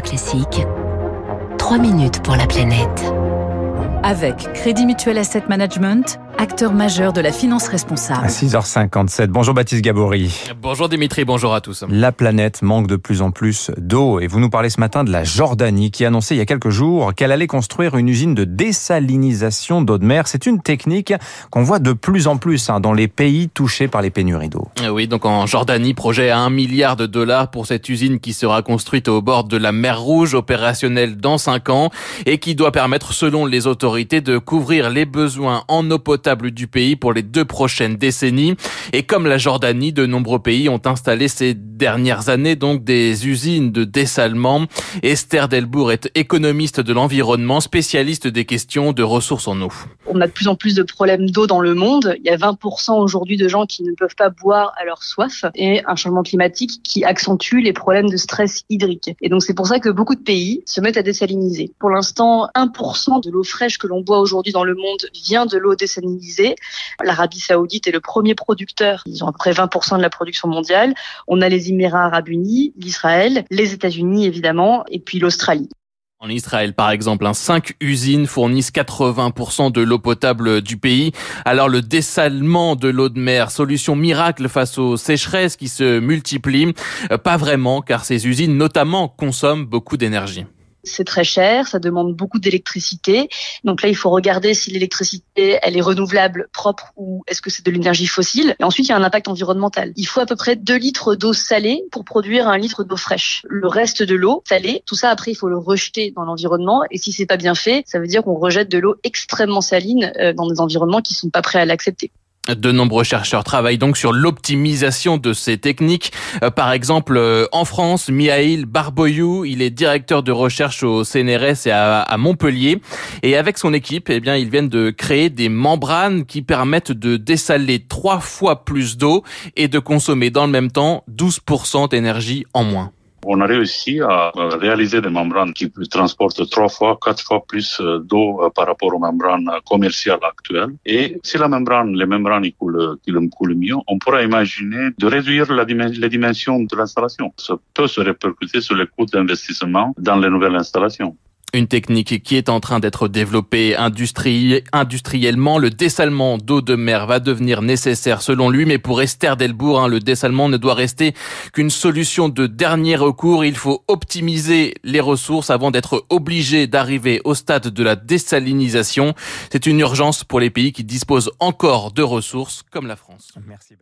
Classique. 3 minutes pour la planète. Avec Crédit Mutuel Asset Management, acteur majeur de la finance responsable. À 6h57. Bonjour Baptiste Gabory. Bonjour Dimitri, bonjour à tous. La planète manque de plus en plus d'eau et vous nous parlez ce matin de la Jordanie qui a annoncé il y a quelques jours qu'elle allait construire une usine de désalinisation d'eau de mer. C'est une technique qu'on voit de plus en plus hein, dans les pays touchés par les pénuries d'eau. Oui, donc en Jordanie, projet à 1 milliard de dollars pour cette usine qui sera construite au bord de la mer Rouge, opérationnelle dans 5 ans et qui doit permettre, selon les autorités, de couvrir les besoins en eau potable du pays pour les deux prochaines décennies. Et comme la Jordanie, de nombreux pays ont installé ces dernières années donc des usines de dessalement. Esther Delbourg est économiste de l'environnement, spécialiste des questions de ressources en eau. On a de plus en plus de problèmes d'eau dans le monde. Il y a 20% aujourd'hui de gens qui ne peuvent pas boire à leur soif et un changement climatique qui accentue les problèmes de stress hydrique. Et donc c'est pour ça que beaucoup de pays se mettent à désaliniser. Pour l'instant, 1% de l'eau fraîche que l'on boit aujourd'hui dans le monde vient de l'eau désalinisée L'Arabie Saoudite est le premier producteur. Ils ont à peu près 20% de la production mondiale. On a les Émirats Arabes Unis, l'Israël, les États-Unis évidemment, et puis l'Australie. En Israël, par exemple, hein, cinq usines fournissent 80% de l'eau potable du pays. Alors le dessalement de l'eau de mer, solution miracle face aux sécheresses qui se multiplient euh, Pas vraiment, car ces usines notamment consomment beaucoup d'énergie c'est très cher, ça demande beaucoup d'électricité. Donc là, il faut regarder si l'électricité, elle est renouvelable, propre ou est-ce que c'est de l'énergie fossile. Et ensuite, il y a un impact environnemental. Il faut à peu près 2 litres d'eau salée pour produire un litre d'eau fraîche. Le reste de l'eau salée, tout ça après, il faut le rejeter dans l'environnement. Et si c'est pas bien fait, ça veut dire qu'on rejette de l'eau extrêmement saline euh, dans des environnements qui sont pas prêts à l'accepter. De nombreux chercheurs travaillent donc sur l'optimisation de ces techniques. Euh, par exemple, euh, en France, Mihail Barboyou, il est directeur de recherche au CNRS et à, Montpellier. Et avec son équipe, eh bien, ils viennent de créer des membranes qui permettent de dessaler trois fois plus d'eau et de consommer dans le même temps 12% d'énergie en moins. On a réussi à réaliser des membranes qui transportent trois fois, quatre fois plus euh, d'eau euh, par rapport aux membranes commerciales actuelles. Et si la membrane, les membranes coulent, coulent mieux, on pourra imaginer de réduire la les dimensions de l'installation. Ça peut se répercuter sur les coûts d'investissement dans les nouvelles installations. Une technique qui est en train d'être développée industriellement. Le dessalement d'eau de mer va devenir nécessaire selon lui, mais pour Esther Delbourg, hein, le dessalement ne doit rester qu'une solution de dernier recours. Il faut optimiser les ressources avant d'être obligé d'arriver au stade de la désalinisation. C'est une urgence pour les pays qui disposent encore de ressources comme la France. Merci.